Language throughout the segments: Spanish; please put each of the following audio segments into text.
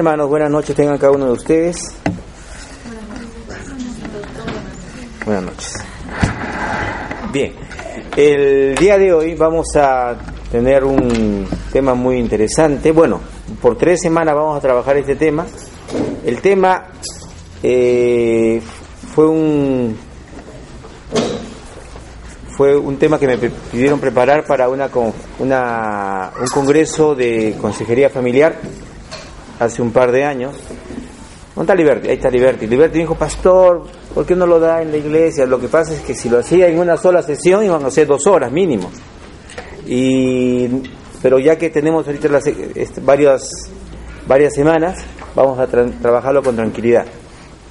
Hermanos, buenas noches tengan cada uno de ustedes. Buenas noches. Bien, el día de hoy vamos a tener un tema muy interesante. Bueno, por tres semanas vamos a trabajar este tema. El tema eh, fue un fue un tema que me pidieron preparar para una, una un congreso de consejería familiar hace un par de años. ¿Dónde está Liberty? Ahí está Liberty. Liberty dijo, pastor, ¿por qué no lo da en la iglesia? Lo que pasa es que si lo hacía en una sola sesión iban a ser dos horas mínimo. Y, pero ya que tenemos ahorita las, varias, varias semanas, vamos a trabajarlo con tranquilidad.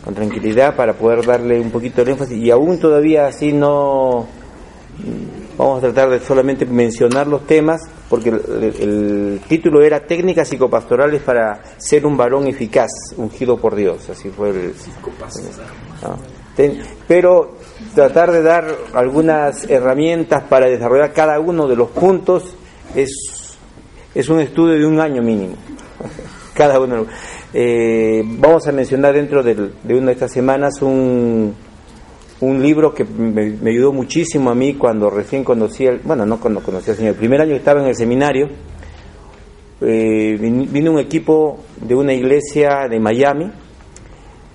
Con tranquilidad para poder darle un poquito de énfasis. Y aún todavía así no Vamos a tratar de solamente mencionar los temas, porque el, título era Técnicas psicopastorales para ser un varón eficaz, ungido por Dios. Así fue el. pero tratar de dar algunas herramientas para desarrollar cada uno de los puntos es, es un estudio de un año mínimo. cada uno. Eh, vamos a mencionar dentro de una de estas semanas un un libro que me, ayudó muchísimo a mí cuando recién conocí, el, bueno, no cuando conocí al Señor, el primer año que estaba en el seminario, eh, vino un equipo de una iglesia de Miami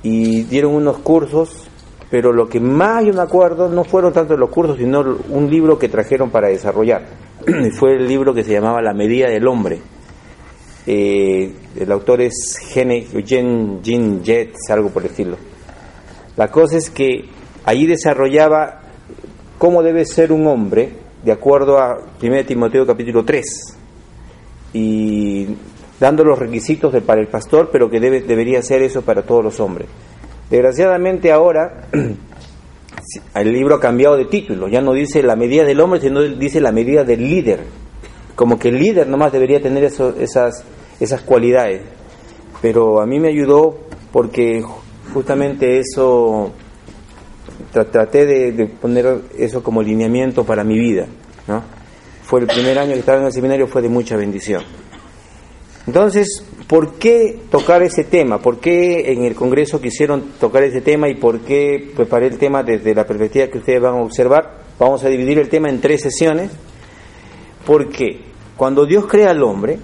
y dieron unos cursos, pero lo que más yo me acuerdo no fueron tanto los cursos, sino un libro que trajeron para desarrollar. Fue el libro que se llamaba La medida del hombre. Eh, el autor es Gene, Eugene Jets, algo por el estilo. La cosa es que Allí desarrollaba cómo debe ser un hombre, de acuerdo a 1 Timoteo capítulo 3, y dando los requisitos de, para el pastor, pero que debe, debería ser eso para todos los hombres. Desgraciadamente ahora el libro ha cambiado de título, ya no dice la medida del hombre, sino dice la medida del líder, como que el líder nomás debería tener esas, esas cualidades. Pero a mí me ayudó porque justamente eso traté de, poner eso como lineamiento para mi vida. ¿no? Fue el primer año que estaba en el seminario, fue de mucha bendición. Entonces, ¿por qué tocar ese tema? ¿Por qué en el Congreso quisieron tocar ese tema y por qué preparé el tema desde la perspectiva que ustedes van a observar? Vamos a dividir el tema en tres sesiones. Porque cuando Dios crea al hombre,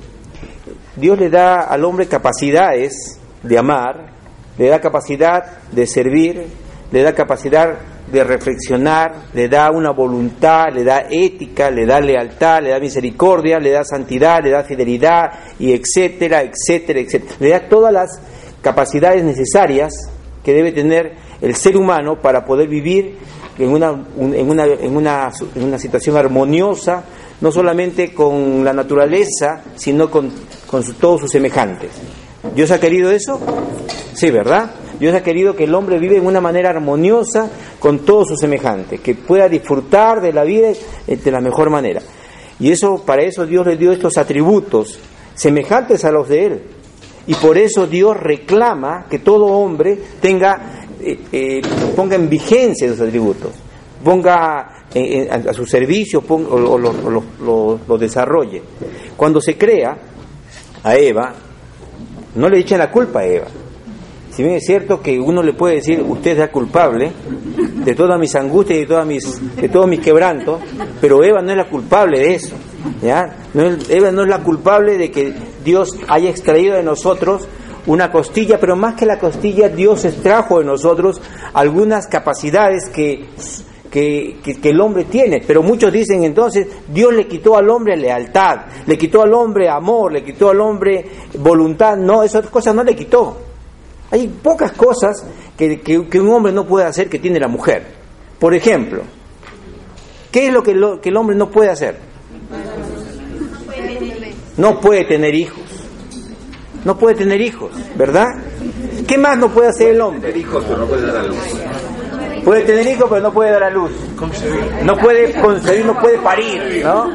Dios le da al hombre capacidades de amar, le da capacidad de servir, le da capacidad de reflexionar, le da una voluntad, le da ética, le da lealtad, le da misericordia, le da santidad, le da fidelidad, y etcétera, etcétera, etcétera. Le da todas las capacidades necesarias que debe tener el ser humano para poder vivir en una, en una, en una, en una situación armoniosa, no solamente con la naturaleza, sino con, con todos sus semejantes. ¿Dios ha querido eso? Sí, ¿verdad? Dios ha querido que el hombre viva en una manera armoniosa con todos sus semejantes, que pueda disfrutar de la vida de la mejor manera. Y eso, para eso Dios le dio estos atributos semejantes a los de él. Y por eso Dios reclama que todo hombre tenga, eh, eh, ponga en vigencia esos atributos, ponga eh, a su servicio o, lo, desarrolle. Cuando se crea a Eva, no le echen la culpa a Eva. Si bien es cierto que uno le puede decir, usted es culpable de todas mis angustias y de, todas mis, de todos mis quebrantos, pero Eva no es la culpable de eso. ¿ya? Eva no es la culpable de que Dios haya extraído de nosotros una costilla, pero más que la costilla, Dios extrajo de nosotros algunas capacidades que, que, que, el hombre tiene. Pero muchos dicen entonces, Dios le quitó al hombre lealtad, le quitó al hombre amor, le quitó al hombre voluntad. No, esas cosas no le quitó. Hay pocas cosas que, un hombre no puede hacer que tiene la mujer. Por ejemplo, ¿qué es lo que, el hombre no puede hacer? No puede tener hijos. No puede tener hijos, ¿verdad? ¿Qué más no puede hacer el hombre? hijos, pero no puede dar a luz. Puede tener hijos, pero no puede dar a luz. No puede concebir, no puede parir, ¿no?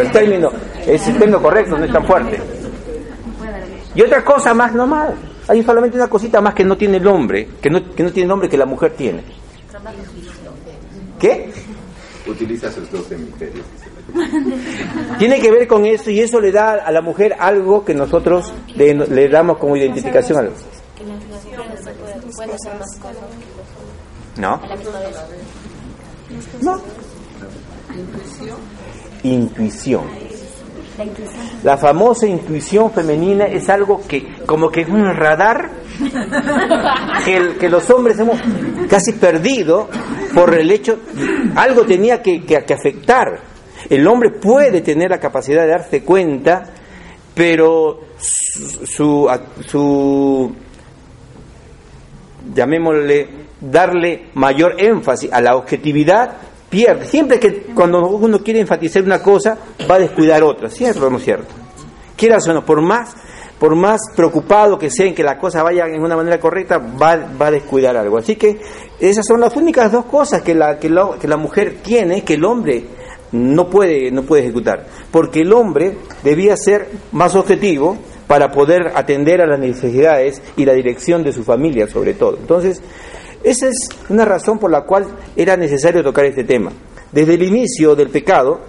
el término, es el término correcto, no es tan fuerte. Y otra cosa más normal. Hay solamente una cosita más que no tiene el hombre, que no, que no tiene el hombre que la mujer tiene. ¿Qué? utiliza sus dos hemisferios. Tiene que ver con eso y eso le da a la mujer algo que nosotros le, le damos como identificación a los. ¿No? No. Intuición. La famosa intuición femenina es algo que, como que es un radar que, los hombres hemos casi perdido por el hecho, algo tenía que, que- afectar. El hombre puede tener la capacidad de darse cuenta, pero su, su llamémosle, darle mayor énfasis a la objetividad, pierde. Siempre que cuando uno quiere enfatizar una cosa, va a descuidar otra, ¿cierto o no cierto? Quieras o no, por más, por más preocupado que sea en que la cosa vaya en una manera correcta, va, va a descuidar algo. Así que esas son las únicas dos cosas que la, que la, que la mujer tiene que el hombre no puede, no puede ejecutar. Porque el hombre debía ser más objetivo para poder atender a las necesidades y la dirección de su familia, sobre todo. Entonces, esa es una razón por la cual era necesario tocar este tema. Desde el inicio del pecado,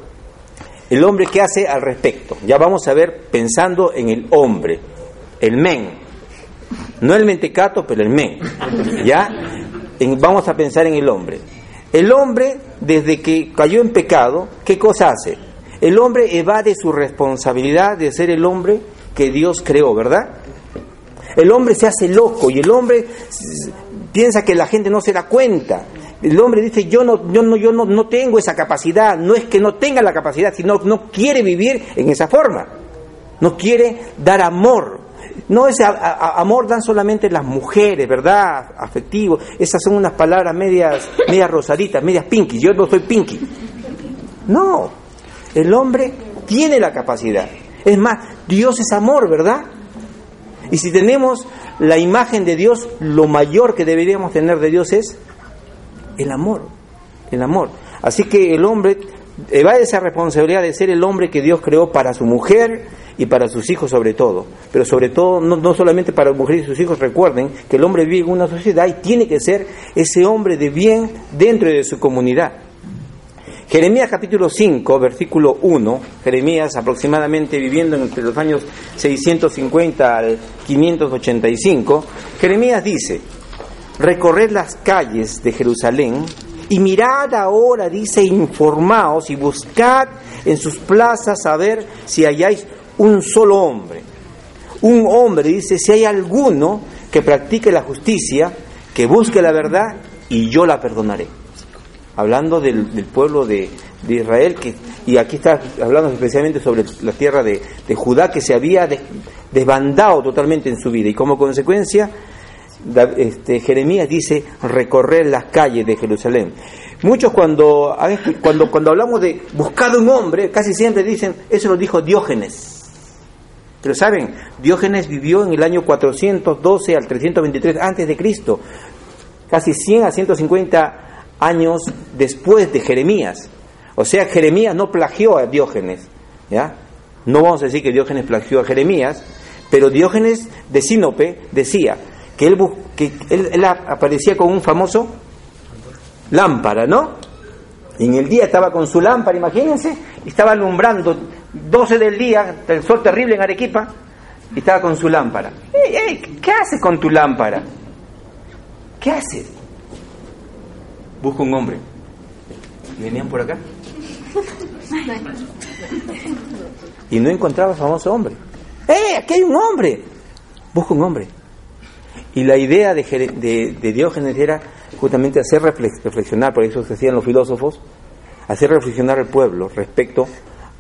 el hombre qué hace al respecto. Ya vamos a ver pensando en el hombre, el men. No el mentecato, pero el men. ¿Ya? En- vamos a pensar en el hombre. El hombre, desde que cayó en pecado, ¿qué cosa hace? El hombre evade su responsabilidad de ser el hombre que Dios creó, ¿verdad? El hombre se hace loco y el hombre piensa que la gente no se da cuenta. El hombre dice, yo no, yo no, yo no, no tengo esa capacidad. No es que no tenga la capacidad, sino no quiere vivir en esa forma. No quiere dar amor. No ese amor dan solamente las mujeres, ¿verdad? Afectivo. Esas son unas palabras medias, medias rosaditas, medias pinky. Yo no soy pinky. No. El hombre tiene la capacidad. Es más, Dios es amor, ¿verdad? Y si tenemos la imagen de Dios, lo mayor que deberíamos tener de Dios es el amor. El amor. Así que el hombre evade esa responsabilidad de ser el hombre que Dios creó para su mujer y para sus hijos sobre todo. Pero sobre todo, no, no solamente para la mujer y sus hijos, recuerden que el hombre vive en una sociedad y tiene que ser ese hombre de bien dentro de su comunidad. Jeremías capítulo 5, versículo 1, Jeremías aproximadamente viviendo entre los años 650 al 585, Jeremías dice, recorred las calles de Jerusalén y mirad ahora, dice, informaos y buscad en sus plazas a ver si halláis un solo hombre. Un hombre, dice, si hay alguno que practique la justicia, que busque la verdad y yo la perdonaré hablando del, pueblo de, Israel, que, y aquí está hablando especialmente sobre la tierra de, Judá, que se había des- desbandado totalmente en su vida, y como consecuencia, este, Jeremías dice recorrer las calles de Jerusalén. Muchos cuando, cuando, cuando hablamos de buscar un hombre, casi siempre dicen, eso lo dijo Diógenes. Pero saben, Diógenes vivió en el año 412 al 323 antes de Cristo, casi 100 a 150 años después de Jeremías. O sea, Jeremías no plagió a Diógenes, ¿ya? No vamos a decir que Diógenes plagió a Jeremías, pero Diógenes de Sinope decía que él, que él, aparecía con un famoso lámpara, ¿no? Y en el día estaba con su lámpara, imagínense, estaba alumbrando 12 del día, el sol terrible en Arequipa, y estaba con su lámpara. ¿Qué haces con tu lámpara? ¿Qué haces? Busca un hombre. ¿Y venían por acá? Y no encontraba famoso hombre. ¡Eh! Aquí hay un hombre. Busca un hombre. Y la idea de, de- Diógenes era justamente hacer reflex- reflexionar, por eso se hacían los filósofos, hacer reflexionar al pueblo respecto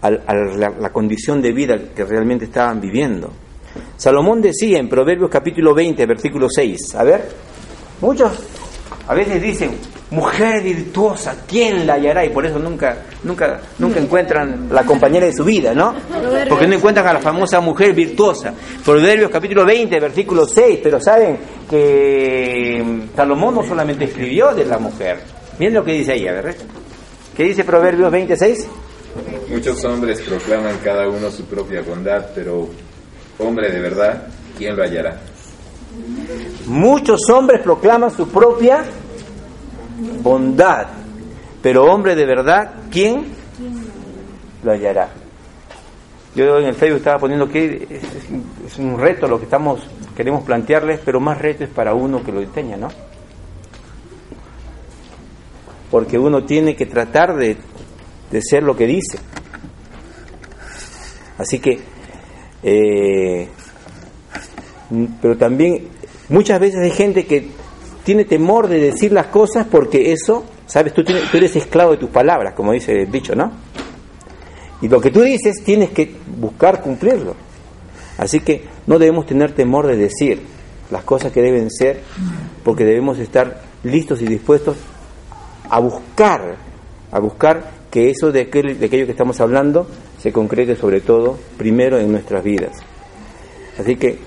a la, la condición de vida que realmente estaban viviendo. Salomón decía en Proverbios capítulo 20, versículo 6, a ver, muchos a veces dicen, mujer virtuosa, ¿quién la hallará? Y por eso nunca, nunca, nunca encuentran la compañera de su vida, ¿no? Porque no encuentran a la famosa mujer virtuosa. Proverbios capítulo 20, versículo 6, pero saben que Salomón no solamente escribió de la mujer. Miren lo que dice ahí, a ver. ¿Qué dice Proverbios 26? Muchos hombres proclaman cada uno su propia bondad, pero hombre de verdad, ¿quién lo hallará? Muchos hombres proclaman su propia bondad, Pero hombre de verdad, ¿quién lo hallará? Yo en el Facebook estaba poniendo que es, un reto lo que estamos queremos plantearles, pero más reto es para uno que lo enseña, ¿no? Porque uno tiene que tratar de, de ser lo que dice. Así que, eh, pero también muchas veces hay gente que tiene temor de decir las cosas porque eso, sabes, tú, tienes, eres esclavo de tus palabras, como dice el dicho, ¿no? Y lo que tú dices tienes que buscar cumplirlo. Así que no debemos tener temor de decir las cosas que deben ser, porque debemos estar listos y dispuestos a buscar, a buscar que eso de, aquel, de aquello que estamos hablando se concrete sobre todo primero en nuestras vidas. Así que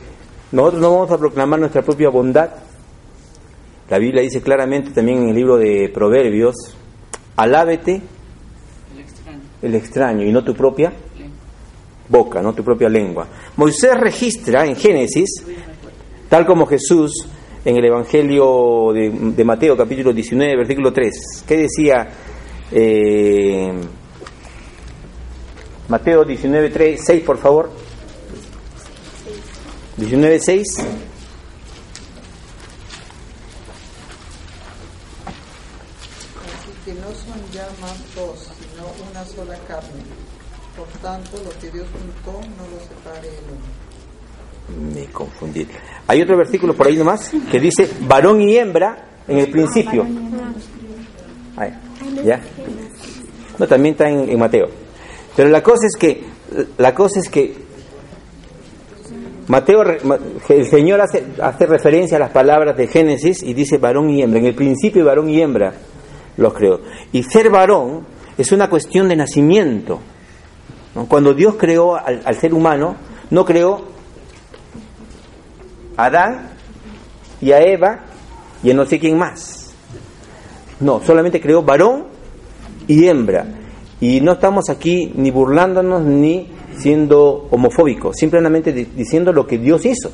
nosotros no vamos a proclamar nuestra propia bondad. La Biblia dice claramente también en el libro de Proverbios, alábete el extraño y no tu propia boca, no tu propia lengua. Moisés registra en Génesis, tal como Jesús en el Evangelio de, Mateo capítulo 19, versículo 3, ¿qué decía eh, Mateo 19, 3, 6, por favor? 19, 6. que no son ya más dos, sino una sola carne. Por tanto, lo que Dios juntó no lo separe el hombre. Me confundí. Hay otro versículo por ahí nomás que dice varón y hembra en el principio. ¿Ya? No, también está en, Mateo. Pero la cosa es que la cosa es que Mateo, el Señor hace, hace referencia a las palabras de Génesis y dice varón y hembra. En el principio varón y hembra los creó. Y ser varón es una cuestión de nacimiento. Cuando Dios creó al, ser humano, no creó a Adán y a Eva y a no sé quién más. No, solamente creó varón y hembra. Y no estamos aquí ni burlándonos ni siendo homofóbicos, simplemente diciendo lo que Dios hizo.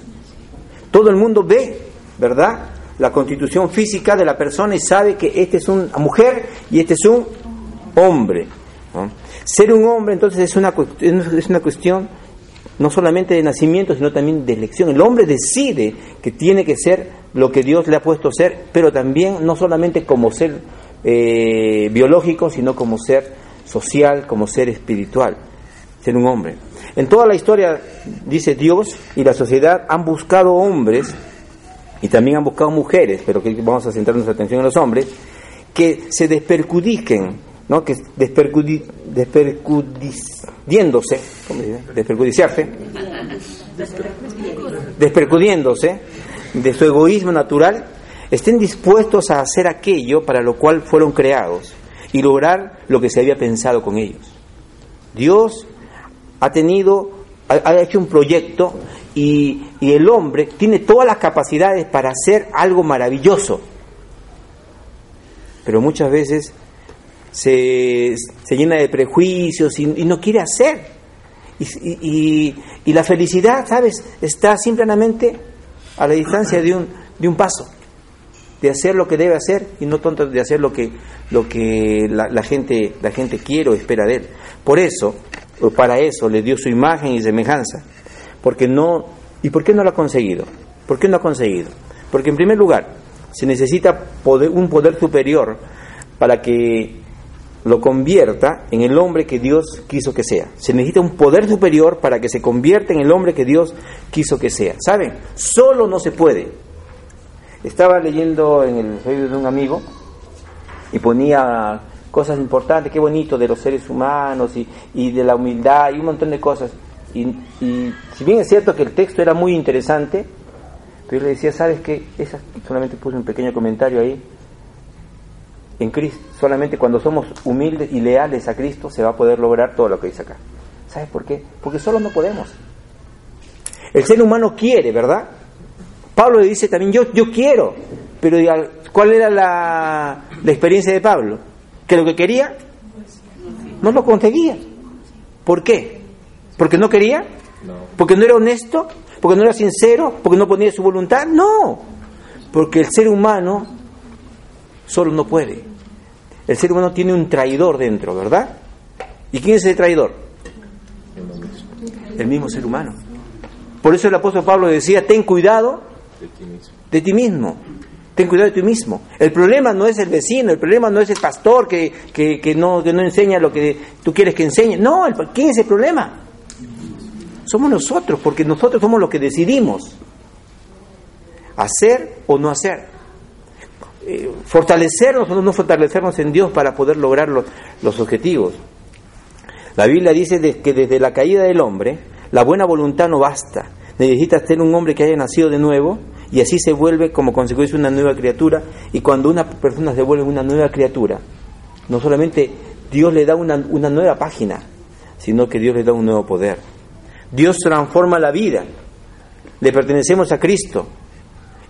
Todo el mundo ve, ¿verdad? la constitución física de la persona y sabe que este es una mujer y este es un hombre. Ser un hombre entonces es una, es una cuestión no solamente de nacimiento, sino también de elección. El hombre decide que tiene que ser lo que Dios le ha puesto a ser, pero también no solamente como ser eh, biológico, sino como ser social, como ser espiritual, ser un hombre. En toda la historia, dice Dios, y la sociedad han buscado hombres y también han buscado mujeres, pero que vamos a centrar nuestra atención en los hombres, que se despercudiquen, ¿no? que despercudi, despercudiéndose. Despercudiciarse, despercudiéndose de su egoísmo natural, estén dispuestos a hacer aquello para lo cual fueron creados y lograr lo que se había pensado con ellos. Dios ha tenido, ha hecho un proyecto y, el hombre tiene todas las capacidades para hacer algo maravilloso, pero muchas veces se, llena de prejuicios y, no quiere hacer. Y, la felicidad, ¿sabes?, está simplemente a la distancia de un, de un paso, de hacer lo que debe hacer y no tanto de hacer lo que, lo que la, gente, la gente quiere o espera de él. Por eso, para eso le dio su imagen y semejanza porque no... ¿Y por qué no lo ha conseguido? ¿Por qué no ha conseguido? Porque en primer lugar, se necesita poder, un poder superior para que lo convierta en el hombre que Dios quiso que sea. Se necesita un poder superior para que se convierta en el hombre que Dios quiso que sea. ¿Saben? Solo no se puede. Estaba leyendo en el Facebook de un amigo y ponía cosas importantes, qué bonito, de los seres humanos y, y de la humildad y un montón de cosas. Y, si bien es cierto que el texto era muy interesante, pero yo le decía, ¿sabes qué? Esa, solamente puse un pequeño comentario ahí. En Cristo, solamente cuando somos humildes y leales a Cristo se va a poder lograr todo lo que dice acá. ¿Sabes por qué? Porque solo no podemos. El ser humano quiere, ¿verdad? Pablo le dice también, yo, yo quiero. Pero ¿cuál era la, la experiencia de Pablo? Que lo que quería no lo conseguía. ¿Por qué? ¿Porque no quería? ¿Porque no era honesto? ¿Porque no era sincero? ¿Porque no ponía su voluntad? No, porque el ser humano solo no puede. El ser humano tiene un traidor dentro, ¿verdad? ¿Y quién es ese traidor? El mismo ser humano. Por eso el apóstol Pablo decía, ten cuidado De ti mismo. Ten cuidado de ti mismo. El problema no es el vecino, el problema no es el pastor que, que, que no, que no enseña lo que tú quieres que enseñe. No, el- ¿quién es el problema? Somos nosotros, porque nosotros somos los que decidimos hacer o no hacer. Eh, fortalecernos o no fortalecernos en Dios para poder lograr los, los objetivos. La Biblia dice que desde la caída del hombre, la buena voluntad no basta. Necesitas ser un hombre que haya nacido de nuevo y así se vuelve como consecuencia una nueva criatura. Y cuando una persona se vuelve una nueva criatura, no solamente Dios le da una, una nueva página, sino que Dios le da un nuevo poder. Dios transforma la vida. Le pertenecemos a Cristo.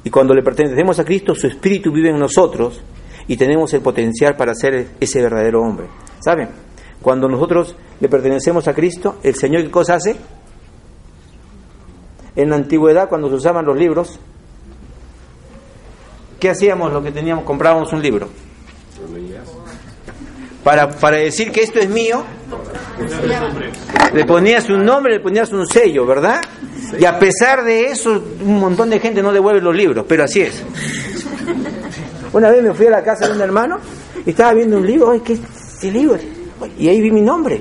Y cuando le pertenecemos a Cristo, su espíritu vive en nosotros y tenemos el potencial para ser ese verdadero hombre. ¿Saben? Cuando nosotros le pertenecemos a Cristo, el Señor ¿qué cosa hace? En la antigüedad, cuando se usaban los libros, ¿qué hacíamos los que teníamos? Comprábamos un libro. Lo. Para, para decir que esto es mío, le ponías un nombre, le ponías un sello, ¿verdad? Y a pesar de eso, un montón de gente no devuelve los libros, pero así es. Una vez me fui a la casa de un hermano y estaba viendo un libro, ay, ¿qué, libro? Y ahí vi mi nombre.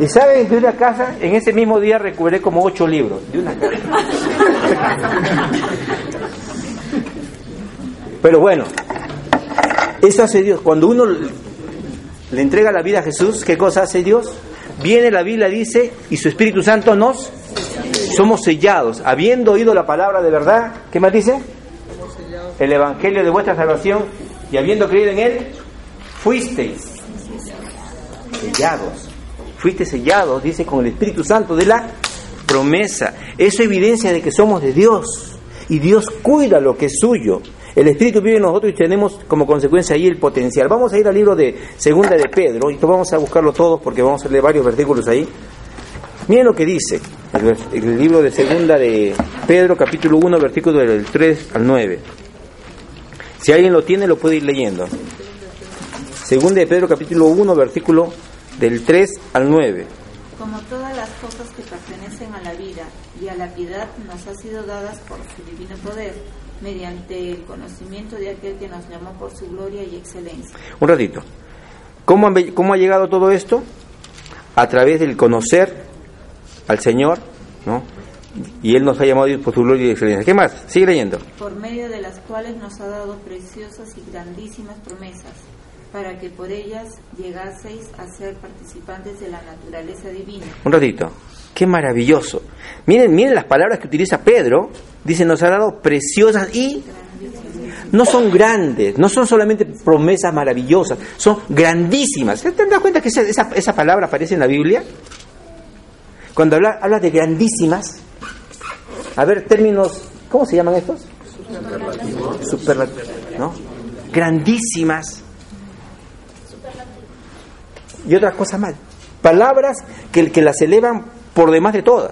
Y saben, de una casa, en ese mismo día recuperé como ocho libros, de una casa. Pero bueno, eso hace Dios. Cuando uno le entrega la vida a Jesús, ¿qué cosa hace Dios? Viene la Biblia, dice, y su Espíritu Santo nos somos sellados, habiendo oído la palabra de verdad, ¿qué más dice? El Evangelio de vuestra salvación, y habiendo creído en él, fuisteis sellados. Fuiste sellados, dice, con el Espíritu Santo de la promesa. Eso evidencia de que somos de Dios. Y Dios cuida lo que es suyo. El Espíritu vive en nosotros y tenemos como consecuencia ahí el potencial. Vamos a ir al libro de Segunda de Pedro, y vamos a buscarlo todos porque vamos a leer varios versículos ahí. Miren lo que dice el, libro de Segunda de Pedro, capítulo 1, versículo del 3 al 9. Si alguien lo tiene, lo puede ir leyendo. Segunda de Pedro, capítulo 1, versículo del 3 al 9. Como todas las cosas que pertenecen a la vida y a la piedad nos han sido dadas por su divino poder, mediante el conocimiento de aquel que nos llamó por su gloria y excelencia. Un ratito. ¿Cómo, han ¿Cómo ha llegado todo esto? A través del conocer al Señor, ¿no? Y Él nos ha llamado por su gloria y excelencia. ¿Qué más? Sigue leyendo. por medio de las cuales nos ha dado preciosas y grandísimas promesas, para que por ellas llegaseis a ser participantes de la naturaleza divina. Un ratito. Qué maravilloso. Miren, miren las palabras que utiliza Pedro. Dice, nos ha dado preciosas y no son grandes, no son solamente promesas maravillosas, son grandísimas. ¿Se te das cuenta que esa, esa, esa palabra aparece en la Biblia? Cuando habla, habla de grandísimas, a ver, términos, ¿cómo se llaman estos? Superlativos. ¿no? Grandísimas. Y otras cosas más. Palabras que, que las elevan por demás de todas.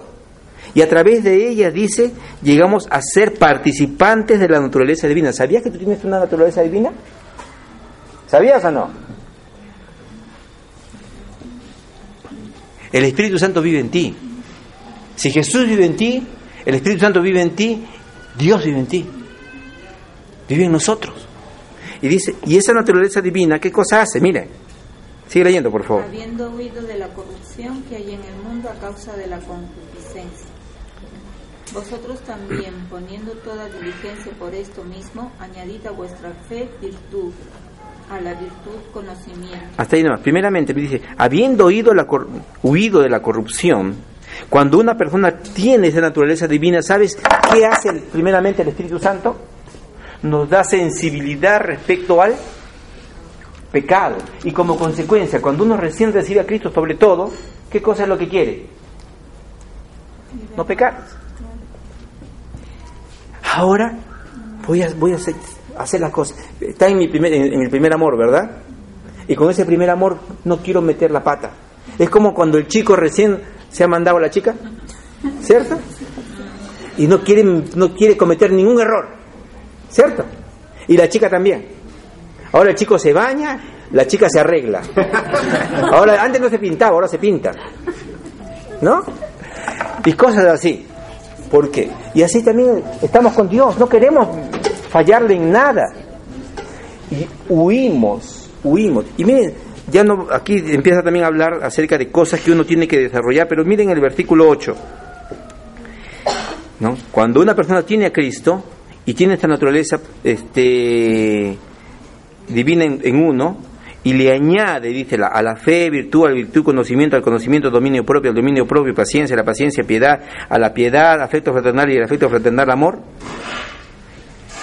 Y a través de ellas, dice, llegamos a ser participantes de la naturaleza divina. ¿Sabías que tú tienes una naturaleza divina? ¿Sabías o no? El Espíritu Santo vive en ti. Si Jesús vive en ti, el Espíritu Santo vive en ti, Dios vive en ti. Vive en nosotros. Y dice, y esa naturaleza divina, ¿qué cosa hace? Mire, sigue leyendo, por favor. habiendo huido de la corrupción que hay en el mundo a causa de la concupiscencia. Vosotros también, poniendo toda diligencia por esto mismo, añadid a vuestra fe virtud, a la virtud conocimiento, Hasta ahí nomás. Primeramente, me dice, habiendo oído la cor- huido de la corrupción, cuando una persona tiene esa naturaleza divina, ¿sabes qué hace primeramente el Espíritu Santo? Nos da sensibilidad respecto al pecado. Y como consecuencia, cuando uno recién recibe a Cristo sobre todo, ¿qué cosa es lo que quiere? No pecar. Ahora voy a, voy a hacer, hacer las cosas. Está en mi, primer, en, mi primer amor, ¿verdad? Y con ese primer amor no quiero meter la pata. Es como cuando el chico recién se ha mandado a la chica, ¿cierto? Y no quiere, no quiere cometer ningún error, ¿cierto? Y la chica también. Ahora el chico se baña, la chica se arregla. Ahora, antes no se pintaba, ahora se pinta. ¿No? Y cosas así. ¿Por qué? Y así también estamos con Dios, no queremos fallarle en nada. Y huimos, huimos. Y miren, ya no, aquí empieza también a hablar acerca de cosas que uno tiene que desarrollar, pero miren el versículo 8. ¿No? Cuando una persona tiene a Cristo y tiene esta naturaleza este, divina en, uno, y le añade, dice, la, a la fe, virtud, a la virtud, conocimiento, al conocimiento, dominio propio, al dominio propio, paciencia, la paciencia, piedad, a la piedad, afecto fraternal y el afecto fraternal, amor.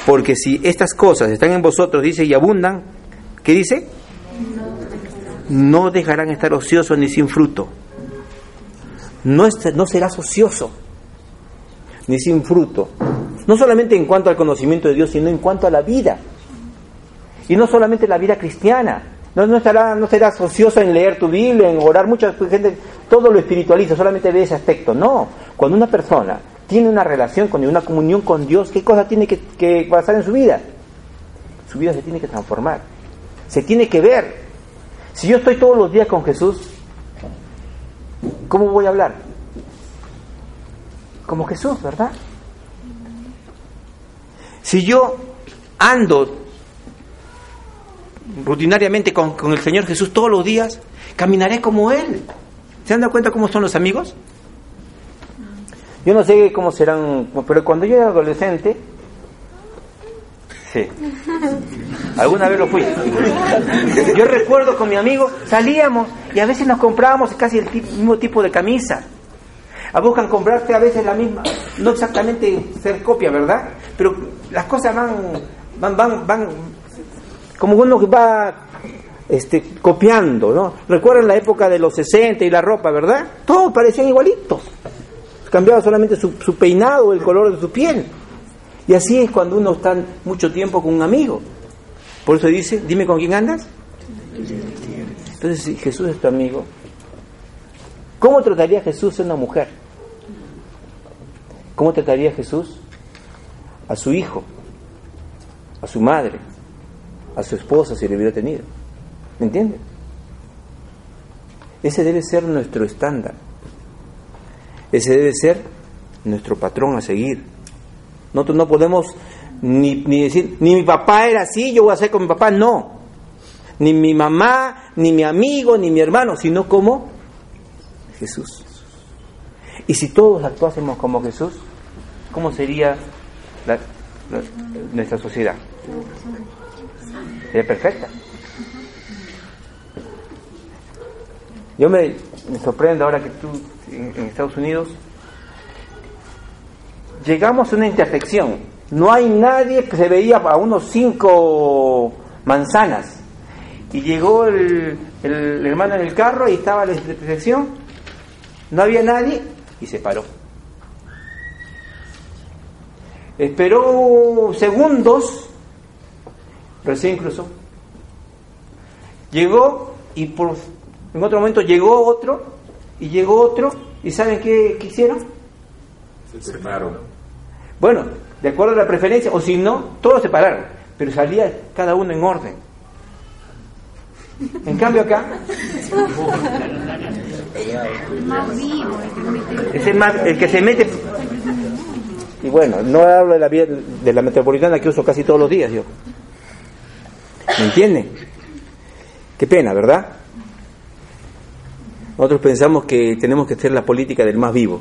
Porque si estas cosas están en vosotros, dice, y abundan, ¿qué dice? No dejarán estar ociosos ni sin fruto. No, no serás ocioso ni sin fruto. No solamente en cuanto al conocimiento de Dios, sino en cuanto a la vida. Y no solamente la vida cristiana. No, no, estará, no serás ocioso en leer tu Biblia, en orar. Mucha gente todo lo espiritualiza, solamente ve ese aspecto. No, cuando una persona tiene una relación con una comunión con Dios, ¿qué cosa tiene que pasar en su vida? Su vida se tiene que transformar. Se tiene que ver. Si yo estoy todos los días con Jesús, ¿cómo voy a hablar? Como Jesús, ¿verdad? Si yo ando rutinariamente con, con el Señor Jesús todos los días, caminaré como Él. ¿Se han dado cuenta cómo son los amigos? Yo no sé cómo serán, pero cuando yo era adolescente, sí, alguna vez lo fui. Yo recuerdo con mi amigo, salíamos y a veces nos comprábamos casi el mismo tipo de camisa. A buscan comprarte a veces la misma, no exactamente ser copia, ¿verdad? Pero las cosas van, van, van, van, como uno que va este, copiando, ¿no? Recuerdan la época de los 60 y la ropa, ¿verdad? Todos parecían igualitos. Cambiaba solamente su, su peinado, el color de su piel. Y así es cuando uno está mucho tiempo con un amigo. Por eso dice, dime con quién andas. Entonces, si Jesús es tu amigo, ¿cómo trataría Jesús a una mujer? ¿Cómo trataría Jesús a su hijo, a su madre, a su esposa si le hubiera tenido? ¿Me? Ese debe ser nuestro estándar. Ese debe ser nuestro patrón a seguir. Nosotros no podemos ni, decir, ni mi papá era así, yo voy a hacer con mi papá, no. Ni mi mamá, ni mi amigo, ni mi hermano, sino como Jesús. Y si todos actuásemos como Jesús, ¿cómo sería nuestra sociedad? Sería perfecta. Yo me, me sorprendo ahora que tú en, Estados Unidos llegamos a una intersección. No hay nadie que se veía a unos cinco manzanas. Y llegó el hermano en el carro y estaba la intersección. No había nadie y se paró. Esperó segundos, recién cruzó. Llegó y por, en otro momento llegó otro y llegó otro y ¿saben qué, qué hicieron? Se separaron. Bueno, de acuerdo a la preferencia, o si no, todos se pararon, pero salía cada uno en orden. En cambio acá, es el, más, el que se mete... Y bueno, no hablo de la, de la metropolitana que uso casi todos los días yo. ¿Me entienden? Qué pena, ¿verdad? Nosotros pensamos que tenemos que hacer la política del más vivo.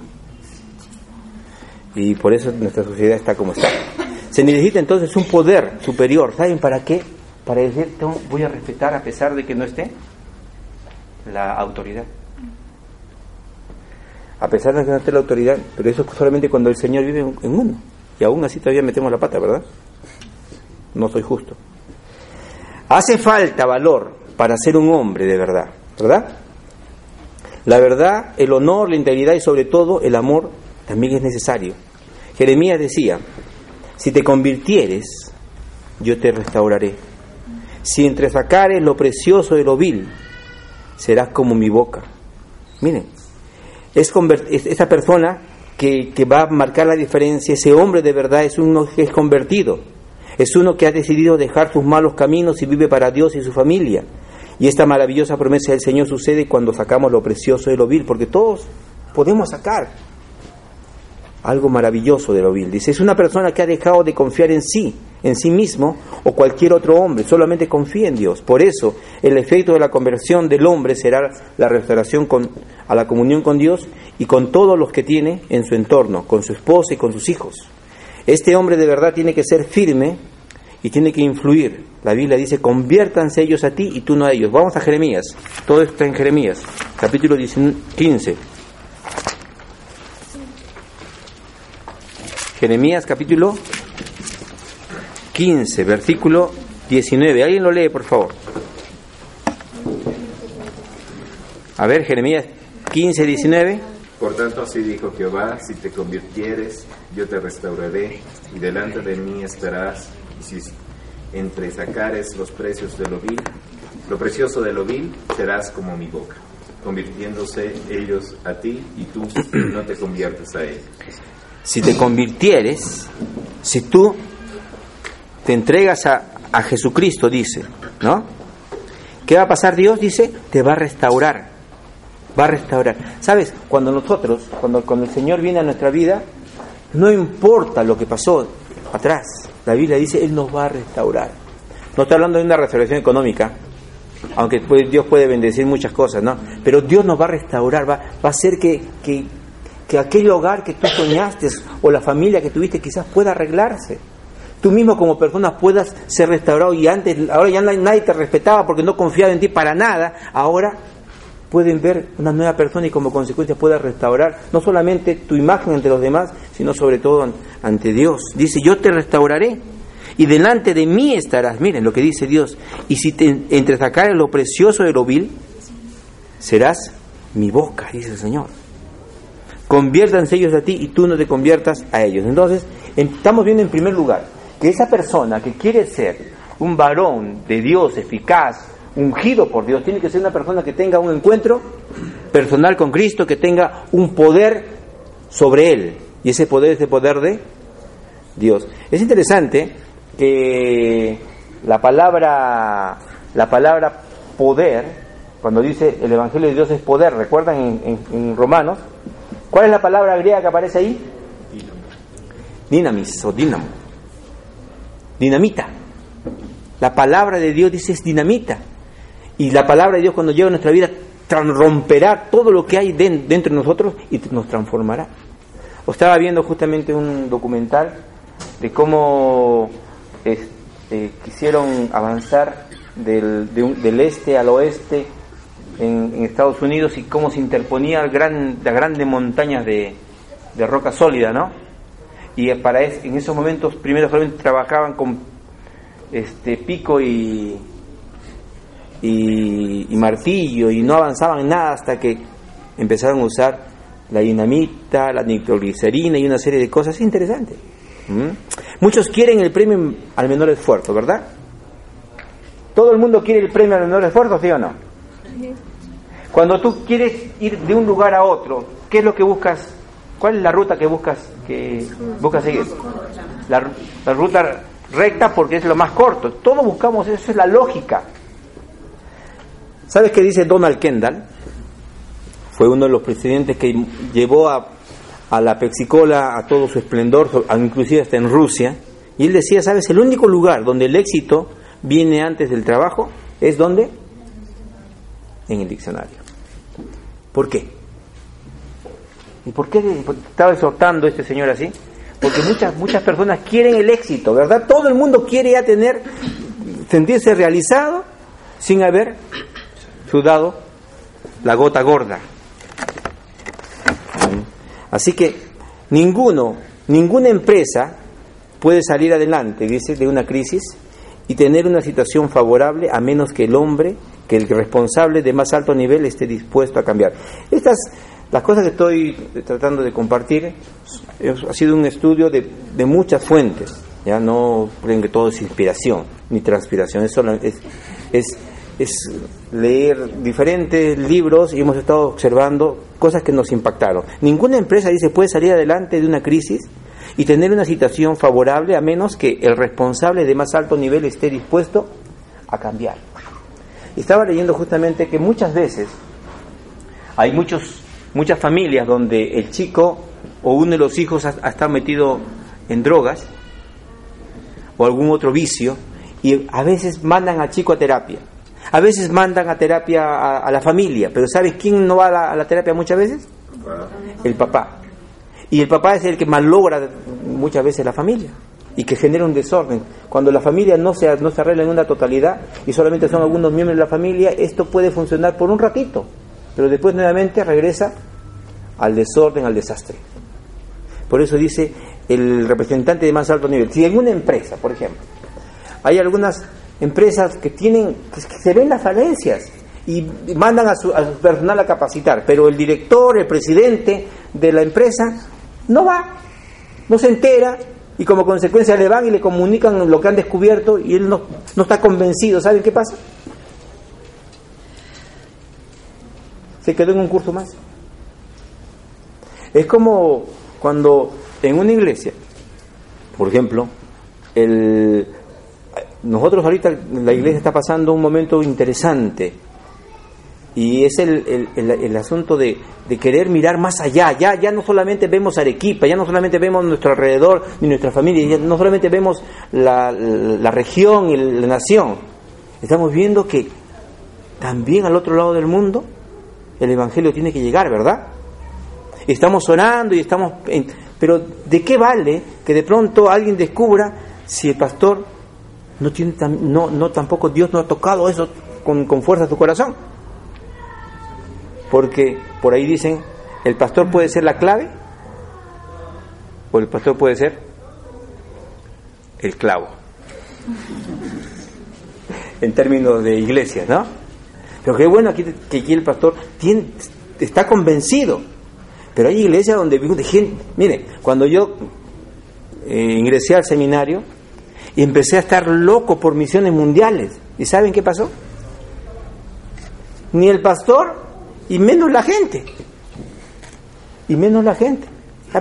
Y por eso nuestra sociedad está como está. Se necesita entonces un poder superior. ¿Saben para qué? Para decir, voy a respetar a pesar de que no esté la autoridad. A pesar de que no esté la autoridad, pero eso es solamente cuando el Señor vive en uno. Y aún así todavía metemos la pata, ¿verdad? No soy justo. Hace falta valor para ser un hombre de verdad, ¿verdad? La verdad, el honor, la integridad y sobre todo el amor también es necesario. Jeremías decía, si te convirtieres, yo te restauraré. Si entresacares lo precioso de lo vil, serás como mi boca. Miren, es, conver- es- esa persona que, que va a marcar la diferencia, ese hombre de verdad es uno que es convertido. Es uno que ha decidido dejar sus malos caminos y vive para Dios y su familia. Y esta maravillosa promesa del Señor sucede cuando sacamos lo precioso de lo vil, porque todos podemos sacar algo maravilloso de lo vil. Dice, es una persona que ha dejado de confiar en sí, en sí mismo o cualquier otro hombre, solamente confía en Dios. Por eso, el efecto de la conversión del hombre será la restauración con, a la comunión con Dios y con todos los que tiene en su entorno, con su esposa y con sus hijos. Este hombre de verdad tiene que ser firme y tiene que influir. La Biblia dice, conviértanse ellos a ti y tú no a ellos. Vamos a Jeremías. Todo está en Jeremías, capítulo 15. Jeremías capítulo 15, versículo 19. ¿Alguien lo lee, por favor? A ver, Jeremías 15, 19. Por tanto, así dijo Jehová, si te convirtieres, yo te restauraré, y delante de mí estarás, y si entre sacares los precios de lo vil, lo precioso de lo vil, serás como mi boca, convirtiéndose ellos a ti, y tú no te conviertes a ellos. Si te convirtieres, si tú te entregas a, a Jesucristo, dice, ¿no? ¿Qué va a pasar Dios? Dice, te va a restaurar. Va a restaurar. ¿Sabes? Cuando nosotros, cuando, cuando el Señor viene a nuestra vida, no importa lo que pasó atrás. La Biblia dice, Él nos va a restaurar. No estoy hablando de una restauración económica, aunque Dios puede bendecir muchas cosas, ¿no? Pero Dios nos va a restaurar, va, va a hacer que, que, que aquel hogar que tú soñaste o la familia que tuviste quizás pueda arreglarse. Tú mismo como persona puedas ser restaurado y antes, ahora ya nadie te respetaba porque no confiaba en ti para nada, ahora pueden ver una nueva persona y como consecuencia pueda restaurar no solamente tu imagen ante los demás, sino sobre todo ante Dios. Dice, yo te restauraré y delante de mí estarás. Miren lo que dice Dios. Y si te entresacares lo precioso de lo vil, serás mi boca, dice el Señor. Conviértanse ellos a ti y tú no te conviertas a ellos. Entonces, estamos viendo en primer lugar que esa persona que quiere ser un varón de Dios eficaz, ungido por Dios, tiene que ser una persona que tenga un encuentro personal con Cristo, que tenga un poder sobre él. Y ese poder es el poder de Dios. Es interesante que la palabra, la palabra poder, cuando dice el Evangelio de Dios es poder, ¿recuerdan en, en, Romanos? ¿Cuál es la palabra griega que aparece ahí? Dinamis o dinamo. Dinamita. La palabra de Dios dice es dinamita. Y la palabra de Dios cuando llega a nuestra vida romperá todo lo que hay dentro de nosotros y nos transformará. O estaba viendo justamente un documental de cómo este, quisieron avanzar del, este al oeste en, Estados Unidos y cómo se interponía gran, las grandes montañas de, de, roca sólida, ¿no? Y para es, en esos momentos primero solamente trabajaban con este pico y, y, martillo y no avanzaban nada hasta que empezaron a usar la dinamita, la nitroglicerina y una serie de cosas interesantes. ¿Mm? Muchos quieren el premio al menor esfuerzo, ¿verdad? ¿Todo el mundo quiere el premio al menor esfuerzo, sí o no? Cuando tú quieres ir de un lugar a otro, ¿qué es lo que buscas? ¿Cuál es la ruta que buscas que buscas seguir? La ruta recta porque es lo más corto. Todos buscamos eso, es la lógica. ¿Sabes qué dice Donald Kendall? Fue uno de los presidentes que llevó a, la Pexicola a todo su esplendor, inclusive hasta en Rusia. Y él decía, ¿sabes? El único lugar donde el éxito viene antes del trabajo es donde? En el diccionario. ¿Por qué? ¿Y por qué estaba exhortando este señor así? Porque muchas, muchas personas quieren el éxito, ¿verdad? Todo el mundo quiere ya tener, sentirse realizado sin haber sudado la gota gorda. Así que ninguno, ninguna empresa puede salir adelante, dice, de una crisis y tener una situación favorable a menos que el hombre, que el responsable de más alto nivel esté dispuesto a cambiar. Estas, las cosas que estoy tratando de compartir, ha sido un estudio de, de muchas fuentes, ya no creen que todo es inspiración ni transpiración, es, es, es, es leer diferentes libros y hemos estado observando cosas que nos impactaron. Ninguna empresa dice puede salir adelante de una crisis y tener una situación favorable a menos que el responsable de más alto nivel esté dispuesto a cambiar. Estaba leyendo justamente que muchas veces hay muchos, muchas familias donde el chico o uno de los hijos ha, ha estado metido en drogas o algún otro vicio y a veces mandan al chico a terapia. A veces mandan a terapia a, a la familia, pero ¿sabes quién no va a la, a la terapia muchas veces? El papá. Y el papá es el que malogra muchas veces la familia y que genera un desorden. Cuando la familia no se, no se arregla en una totalidad y solamente son algunos miembros de la familia, esto puede funcionar por un ratito, pero después nuevamente regresa al desorden, al desastre. Por eso dice el representante de más alto nivel. Si en una empresa, por ejemplo, hay algunas empresas que tienen, que se ven las falencias y mandan a su, a su personal a capacitar, pero el director, el presidente de la empresa no va, no se entera y como consecuencia le van y le comunican lo que han descubierto y él no, no está convencido. ¿Saben qué pasa? Se quedó en un curso más. Es como cuando en una iglesia, por ejemplo, el, nosotros ahorita la iglesia está pasando un momento interesante y es el, el, asunto de, querer mirar más allá. Ya, ya no solamente vemos Arequipa, ya no solamente vemos nuestro alrededor ni nuestra familia, ya no solamente vemos la, la, región y la nación. Estamos viendo que también al otro lado del mundo el Evangelio tiene que llegar, ¿verdad? Estamos orando y estamos... Pero ¿de qué vale que de pronto alguien descubra si el pastor no tiene no, no tampoco Dios no ha tocado eso con, con fuerza a tu corazón? Porque por ahí dicen, el pastor puede ser la clave o el pastor puede ser el clavo. En términos de iglesia, ¿no? Pero qué bueno aquí, que aquí el pastor tiene, está convencido. Pero hay iglesias donde gente, mire, cuando yo eh, ingresé al seminario y empecé a estar loco por misiones mundiales, ¿y saben qué pasó? Ni el pastor y menos la gente. Y menos la gente.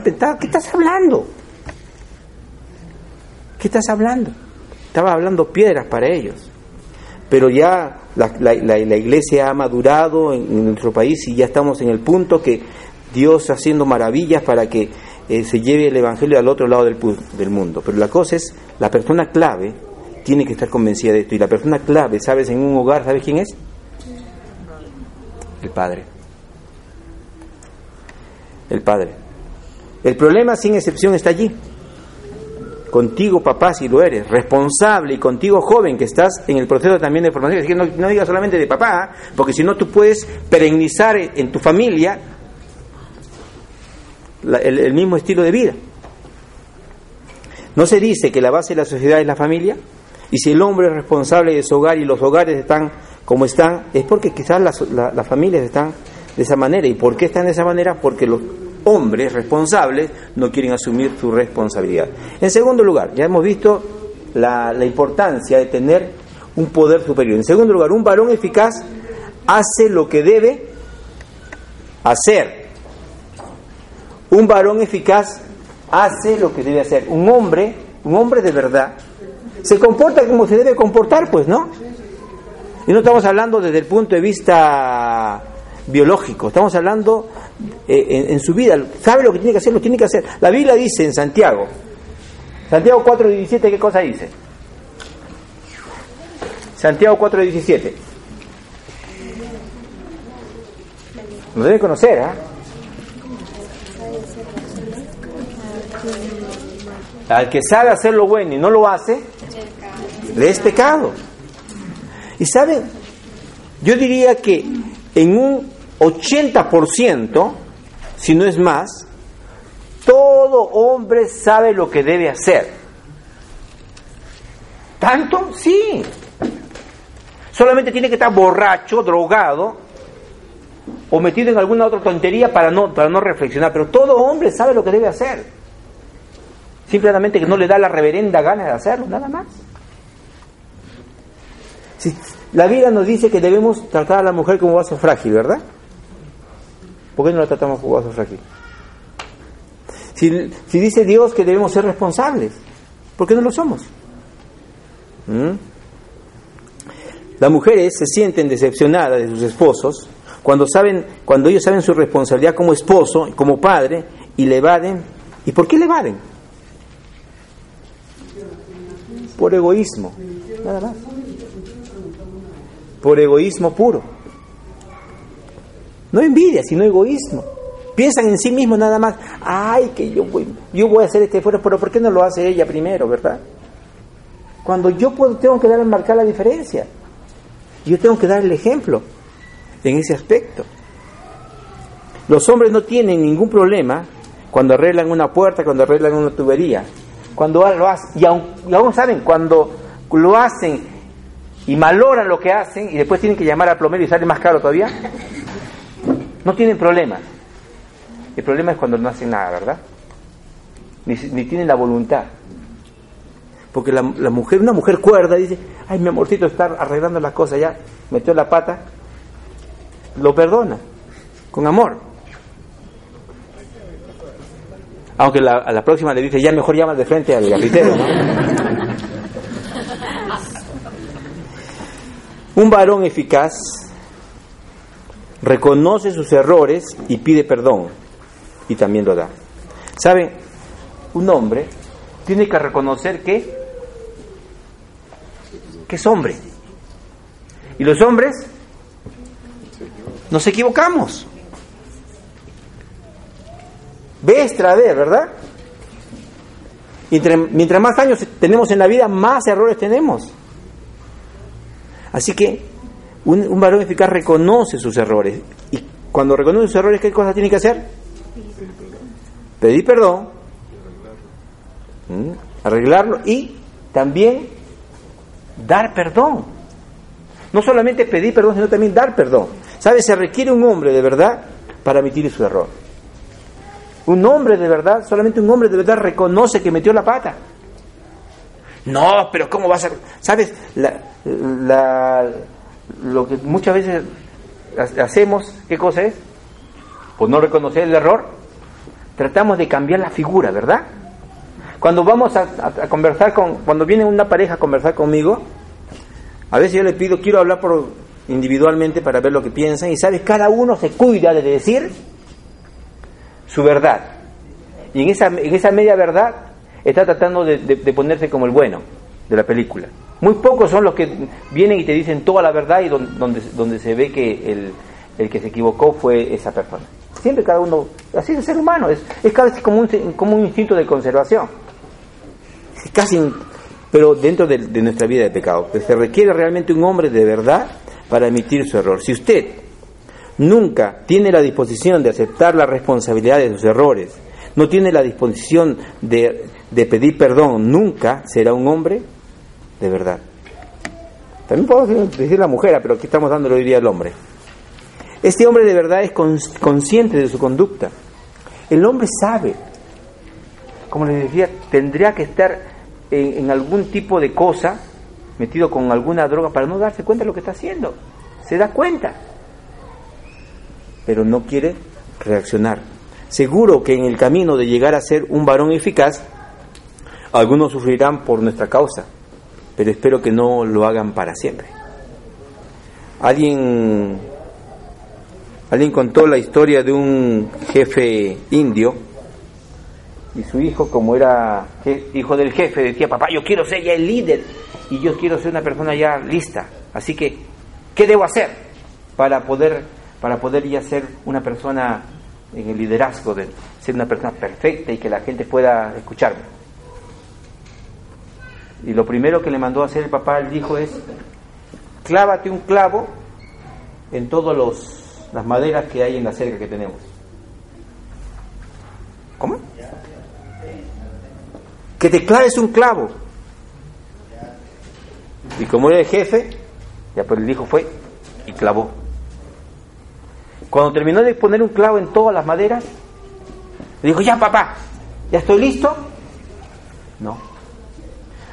¿Qué estás hablando? ¿Qué estás hablando? Estaba hablando piedras para ellos. Pero ya la, iglesia ha madurado en, en, nuestro país y ya estamos en el punto que Dios haciendo maravillas para que eh, se lleve el Evangelio al otro lado del, del mundo. Pero la cosa es, la persona clave tiene que estar convencida de esto. Y la persona clave, ¿sabes? En un hogar, ¿sabes quién es? El Padre. El Padre. El problema, sin excepción, está allí. Contigo, papá, si lo eres, responsable, y contigo, joven, que estás en el proceso también de formación. Es que no, no digas solamente de papá, porque si no, tú puedes perennizar en tu familia la, el, mismo estilo de vida. ¿No se dice que la base de la sociedad es la familia? Y si el hombre es responsable de su hogar y los hogares están como están, es porque quizás las, la, las familias están de esa manera. ¿Y por qué están de esa manera? Porque los hombres responsables no quieren asumir su responsabilidad. En segundo lugar, ya hemos visto la, la importancia de tener un poder superior. En segundo lugar, un varón eficaz hace lo que debe hacer. Un varón eficaz hace lo que debe hacer. Un hombre, un hombre de verdad, se comporta como se debe comportar, pues, ¿no? Y no estamos hablando desde el punto de vista biológico, estamos hablando eh, en, su vida, sabe lo que tiene que hacer, lo tiene que hacer. La Biblia dice en Santiago, Santiago 4.17, ¿qué cosa dice? Santiago 4.17. Lo debe conocer, ¿ah? Al que sabe hacer lo bueno y no lo hace, le es pecado. Y saben, yo diría que en un 80%, si no es más, todo hombre sabe lo que debe hacer. ¿Tanto? Sí. Solamente tiene que estar borracho, drogado o metido en alguna otra tontería para no, para no reflexionar. Pero todo hombre sabe lo que debe hacer. Simplemente que no le da la reverenda gana de hacerlo, nada más. Si, la Biblia nos dice que debemos tratar a la mujer como vaso frágil, ¿verdad? ¿Por qué no la tratamos como vaso frágil? Si, si dice Dios que debemos ser responsables, ¿por qué no lo somos? ¿Mm? Las mujeres se sienten decepcionadas de sus esposos cuando saben, cuando ellos saben su responsabilidad como esposo, como padre, y le evaden. ¿Y por qué le evaden? Por egoísmo, nada más. Por egoísmo puro. No envidia, sino egoísmo. Piensan en sí mismos nada más. Ay, que yo voy, yo voy a hacer este esfuerzo, pero ¿por qué no lo hace ella primero, verdad? Cuando yo puedo, tengo que dar marcar la diferencia. Yo tengo que dar el ejemplo en ese aspecto. Los hombres no tienen ningún problema cuando arreglan una puerta, cuando arreglan una tubería. Cuando lo hacen, y aún, y saben, cuando lo hacen y maloran lo que hacen y después tienen que llamar al plomero y sale más caro todavía, no tienen problema. El problema es cuando no hacen nada, ¿verdad? Ni, tienen la voluntad. Porque la, la, mujer, una mujer cuerda, dice, ay, mi amorcito está arreglando las cosas ya, metió la pata, lo perdona, con amor. Aunque la, a la próxima le dice, ya mejor llama de frente al gafitero, ¿no? Un varón eficaz reconoce sus errores y pide perdón y también lo da. ¿Saben? Un hombre tiene que reconocer que, que es hombre. Y los hombres nos equivocamos. Tras vez, ¿verdad? Mientras, mientras más años tenemos en la vida, más errores tenemos. Así que un, varón eficaz reconoce sus errores. Y cuando reconoce sus errores, ¿qué cosa tiene que hacer? Pedir perdón, ¿Mm? arreglarlo y también dar perdón. No solamente pedir perdón, sino también dar perdón. ¿Sabes? Se requiere un hombre de verdad para admitir su error. Un hombre de verdad, solamente un hombre de verdad reconoce que metió la pata. No, pero ¿cómo vas a...? ¿Sabes? La, lo que muchas veces hacemos, ¿qué cosa es? Pues no reconocer el error. Tratamos de cambiar la figura, ¿verdad? Cuando vamos a, a, a, conversar con, cuando viene una pareja a conversar conmigo, a veces yo le pido, quiero hablar por individualmente para ver lo que piensan y sabes, cada uno se cuida de decir su verdad. Y en esa, en esa media verdad está tratando de, de, ponerse como el bueno de la película. Muy pocos son los que vienen y te dicen toda la verdad y donde, donde, se ve que el, el que se equivocó fue esa persona. Siempre cada uno, así es el ser humano, es, es casi como un, como un instinto de conservación. Casi, pero dentro de, de nuestra vida de pecado. Pues se requiere realmente un hombre de verdad para admitir su error. Si usted nunca tiene la disposición de aceptar la responsabilidad de sus errores, no tiene la disposición de, pedir perdón, nunca será un hombre de verdad. También podemos decir la mujer, pero aquí estamos dándole hoy día al hombre. Este hombre de verdad es consciente de su conducta. El hombre sabe, como les decía, tendría que estar en, en, algún tipo de cosa, metido con alguna droga, para no darse cuenta de lo que está haciendo. Se da cuenta, pero no quiere reaccionar. Seguro que en el camino de llegar a ser un varón eficaz, algunos sufrirán por nuestra causa, pero espero que no lo hagan para siempre. Alguien Alguien contó la historia de un jefe indio y su hijo, como era hijo del jefe, decía, papá, yo quiero ser ya el líder y yo quiero ser una persona ya lista. Así que, ¿qué debo hacer para poder, para poder ya ser una persona en el liderazgo, de ser una persona perfecta y que la gente pueda escucharme? Y lo primero que le mandó a hacer el papá al hijo es, clávate un clavo en todos los las maderas que hay en la cerca que tenemos. ¿Cómo? Que te claves un clavo. Y como era el jefe, ya pues el hijo fue y clavó. Cuando terminó de poner un clavo en todas las maderas, le dijo, ya papá, ¿ya estoy listo? No.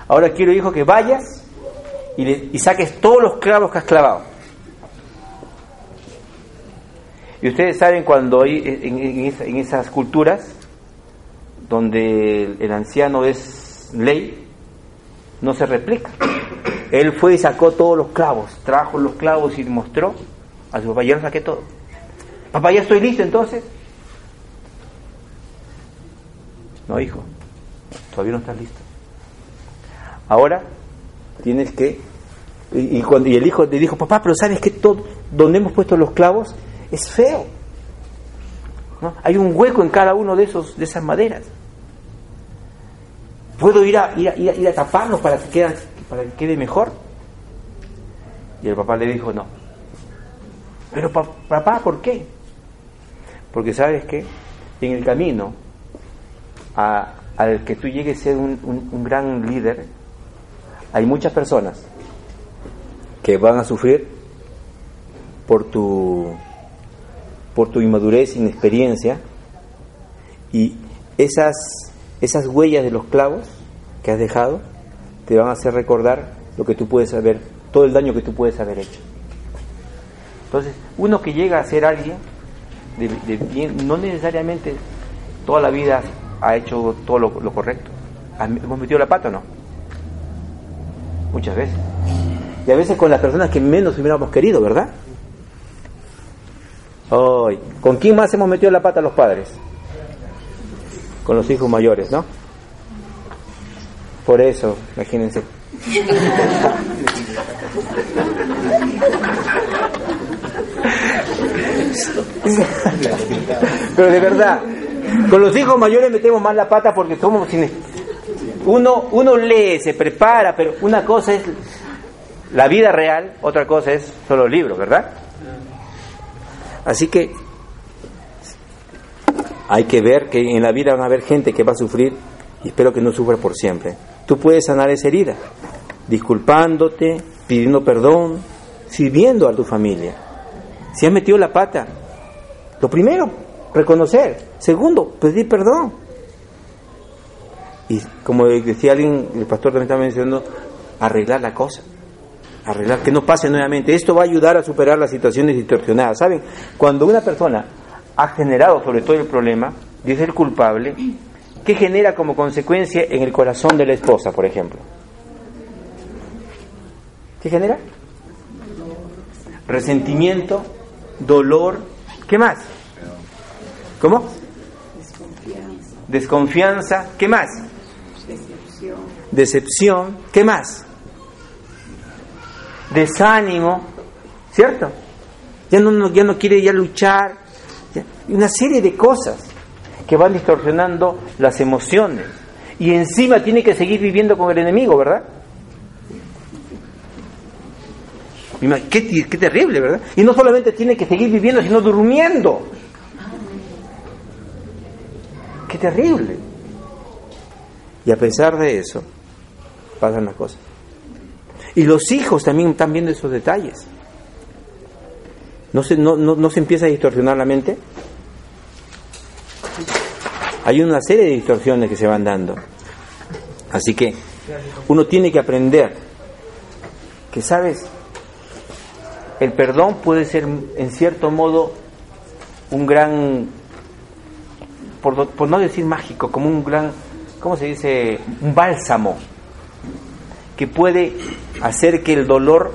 Ahora quiero, hijo, que vayas y, saques todos los clavos que has clavado. Y ustedes saben cuando hay en, esas culturas, donde el, el anciano es ley, no se replica. Él fue y sacó todos los clavos, trajo los clavos y mostró a su papá, yo lo saqué todo. Papá, ya estoy listo entonces. No, hijo, todavía no estás listo. Ahora tienes que... Y, cuando, y el hijo le dijo, papá, pero ¿sabes que todo, donde hemos puesto los clavos es feo? ¿no? Hay un hueco en cada uno de, esos, de esas maderas. ¿Puedo ir a, ir a, ir a, taparlos para que, quede, para que quede mejor? Y el papá le dijo, no. Pero pa- papá, ¿por qué? Porque sabes que en el camino a- al que tú llegues a ser un, un- un gran líder, hay muchas personas que van a sufrir por tu por tu inmadurez, inexperiencia y esas esas huellas de los clavos que has dejado te van a hacer recordar lo que tú puedes haber, todo el daño que tú puedes haber hecho. Entonces, uno que llega a ser alguien de, bien, no necesariamente toda la vida ha hecho todo lo, correcto. ¿Hemos metido la pata o no? Muchas veces. Y a veces con las personas que menos hubiéramos querido, ¿verdad? Hoy, ¿Con quién más hemos metido la pata los padres? Con los hijos mayores, ¿no? Por eso, imagínense. Pero de verdad, con los hijos mayores metemos más la pata porque somos. Uno, uno lee, se prepara, pero una cosa es la vida real, otra cosa es solo libros, ¿verdad? Así que hay que ver que en la vida van a haber gente que va a sufrir y espero que no sufra por siempre. Tú puedes sanar esa herida, disculpándote, pidiendo perdón, sirviendo a tu familia. Si has metido la pata, lo primero, reconocer. Segundo, pedir perdón. Y como decía alguien, el pastor también estaba mencionando, arreglar la cosa. Arreglar, que no pase nuevamente. Esto va a ayudar a superar las situaciones distorsionadas. ¿Saben? Cuando una persona ha generado sobre todo el problema, dice el culpable, ¿qué genera como consecuencia en el corazón de la esposa, por ejemplo? ¿Qué genera? Resentimiento, dolor, ¿qué más? ¿Cómo? Desconfianza, ¿qué más? Decepción, ¿qué más? Desánimo, ¿cierto? Ya no, ya no quiere ya luchar, una serie de cosas que van distorsionando las emociones. Y encima tiene que seguir viviendo con el enemigo, ¿verdad? Qué, terrible, ¿verdad? Y no solamente tiene que seguir viviendo, sino durmiendo. Qué terrible. Y a pesar de eso, pasan las cosas. Y los hijos también están viendo esos detalles. ¿No se, no, no, no se empieza a distorsionar la mente? Hay una serie de distorsiones que se van dando. Así que uno tiene que aprender que, ¿sabes? El perdón puede ser, en cierto modo, un gran, por, no decir mágico, como un gran, ¿cómo se dice? Un bálsamo que puede hacer que el dolor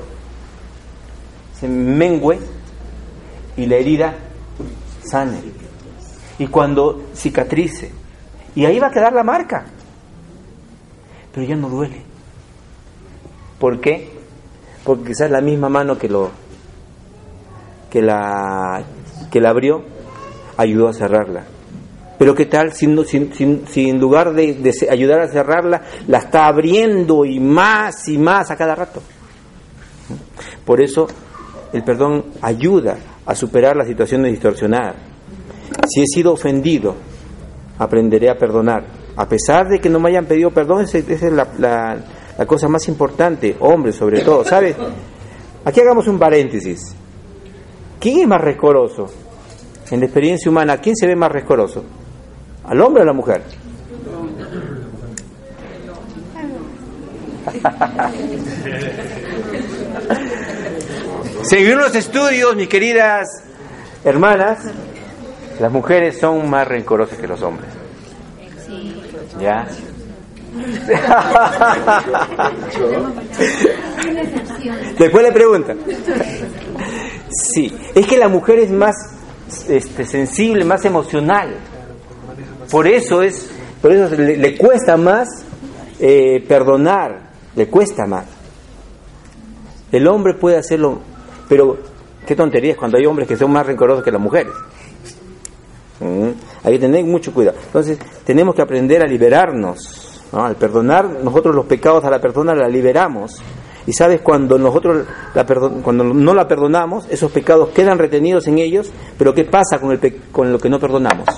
se mengue y la herida sane. Y cuando cicatrice, y ahí va a quedar la marca, pero ya no duele. ¿Por qué? Porque quizás la misma mano que lo que la que la abrió ayudó a cerrarla. Pero qué tal si, no- si, si- si en lugar de, de ayudar a cerrarla, la está abriendo y más y más a cada rato. Por eso el perdón ayuda a superar las situaciones distorsionadas. Si he sido ofendido, aprenderé a perdonar. A pesar de que no me hayan pedido perdón, esa esa es la, la- la cosa más importante, hombres sobre todo. ¿Sabes? Aquí hagamos un paréntesis. ¿Quién es más rescoroso? En la experiencia humana, ¿quién se ve más rescoroso? ¿Al hombre o a la mujer? Según los estudios, mis queridas hermanas, las mujeres son más rencorosas que los hombres. ¿Ya? Después le pregunta. Sí, es que la mujer es más este, sensible, más emocional. Por eso es, por eso le, cuesta más eh, perdonar, le cuesta más. El hombre puede hacerlo, pero qué tontería es cuando hay hombres que son más rencorosos que las mujeres. Mm, Hay que tener mucho cuidado. Entonces, tenemos que aprender a liberarnos. ¿no? Al perdonar nosotros los pecados a la persona la liberamos. Y sabes, cuando nosotros cuando no la perdonamos, esos pecados quedan retenidos en ellos, pero ¿qué pasa con, el con lo que no perdonamos?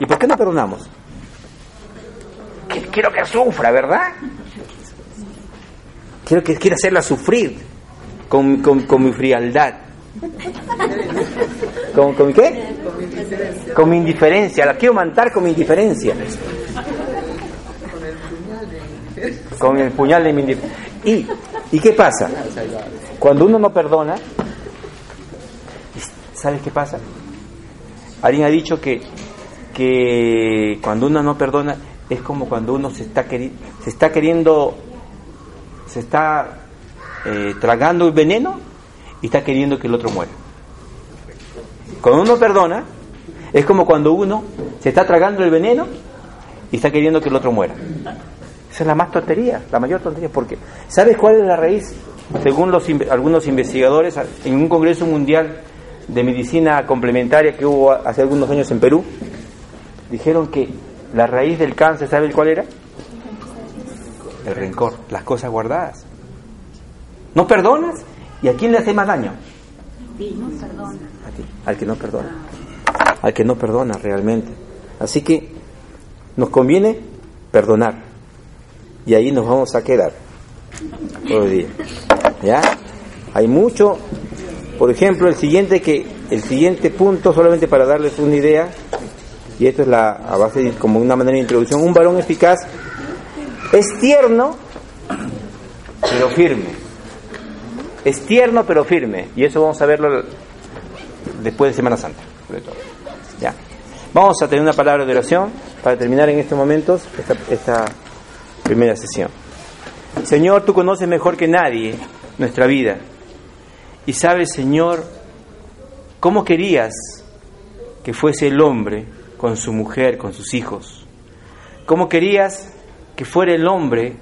¿Y por qué no perdonamos? Quiero que sufra, ¿verdad? Quiero, que, quiero hacerla sufrir con, con, con mi frialdad. ¿Con, con qué? Con mi indiferencia. La quiero matar con mi indiferencia. Con el puñal de mi indiferencia. ¿Y, ¿Y qué pasa? Cuando uno no perdona, ¿sabes qué pasa? Alguien ha dicho que, que cuando uno no perdona es como cuando uno se está, queri- se está queriendo, se está eh, tragando el veneno y está queriendo que el otro muera. Cuando uno perdona, es como cuando uno se está tragando el veneno y está queriendo que el otro muera. Esa es la más tontería, la mayor tontería. Porque, ¿sabes cuál es la raíz? Según los, algunos investigadores, en un congreso mundial de medicina complementaria que hubo hace algunos años en Perú, dijeron que la raíz del cáncer, ¿sabes cuál era? El rencor, las cosas guardadas. No perdonas y a quién le hace más daño? A ti, al que no perdona. Al que no perdona realmente. Así que nos conviene perdonar. Y ahí nos vamos a quedar todo el día. ¿Ya? Hay mucho. Por ejemplo, el siguiente que el siguiente punto solamente para darles una idea y esto es la a base de, como una manera de introducción, un varón eficaz es tierno pero firme. Es tierno pero firme y eso vamos a verlo después de Semana Santa, sobre todo. Ya. Vamos a tener una palabra de oración para terminar en estos momentos esta, esta primera sesión. Señor, tú conoces mejor que nadie nuestra vida. Y sabes, Señor, cómo querías que fuese el hombre con su mujer, con sus hijos. Cómo querías que fuera el hombre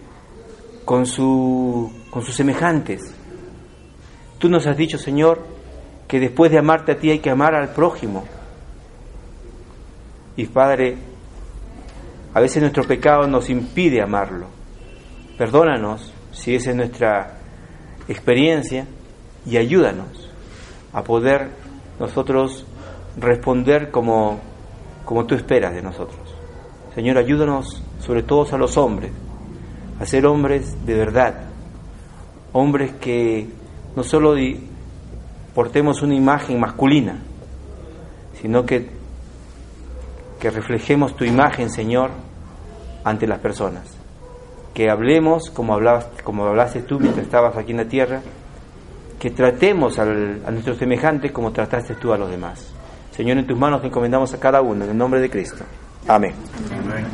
con, su, con sus semejantes. Tú nos has dicho, Señor, que después de amarte a ti hay que amar al prójimo. Y Padre, a veces nuestro pecado nos impide amarlo. Perdónanos si esa es nuestra experiencia y ayúdanos a poder nosotros responder como, como tú esperas de nosotros. Señor, ayúdanos sobre todo a los hombres, a ser hombres de verdad, hombres que no solo portemos una imagen masculina, sino que, que reflejemos tu imagen, Señor, ante las personas. Que hablemos como, hablabas, como hablaste tú mientras estabas aquí en la tierra, que tratemos a nuestros semejantes como trataste tú a los demás. Señor, en tus manos te encomendamos a cada uno, en el nombre de Cristo. Amén. Amén.